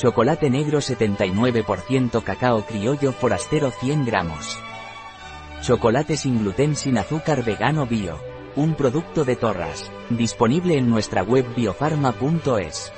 Chocolate negro 79% cacao criollo forastero 100 gramos. Chocolate sin gluten sin azúcar vegano bio. Un producto de Torras. Disponible en nuestra web biofarma.es.